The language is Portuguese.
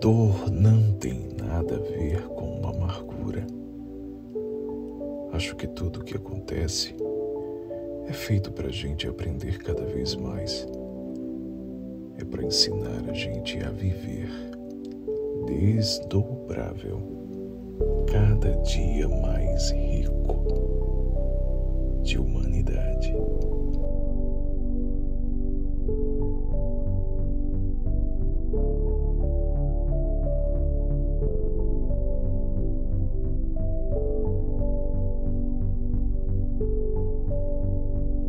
Dor não tem nada a ver com uma amargura. Acho que tudo o que acontece é feito para a gente aprender cada vez mais. É para ensinar a gente a viver desdobrável, cada dia mais rico de humanidade.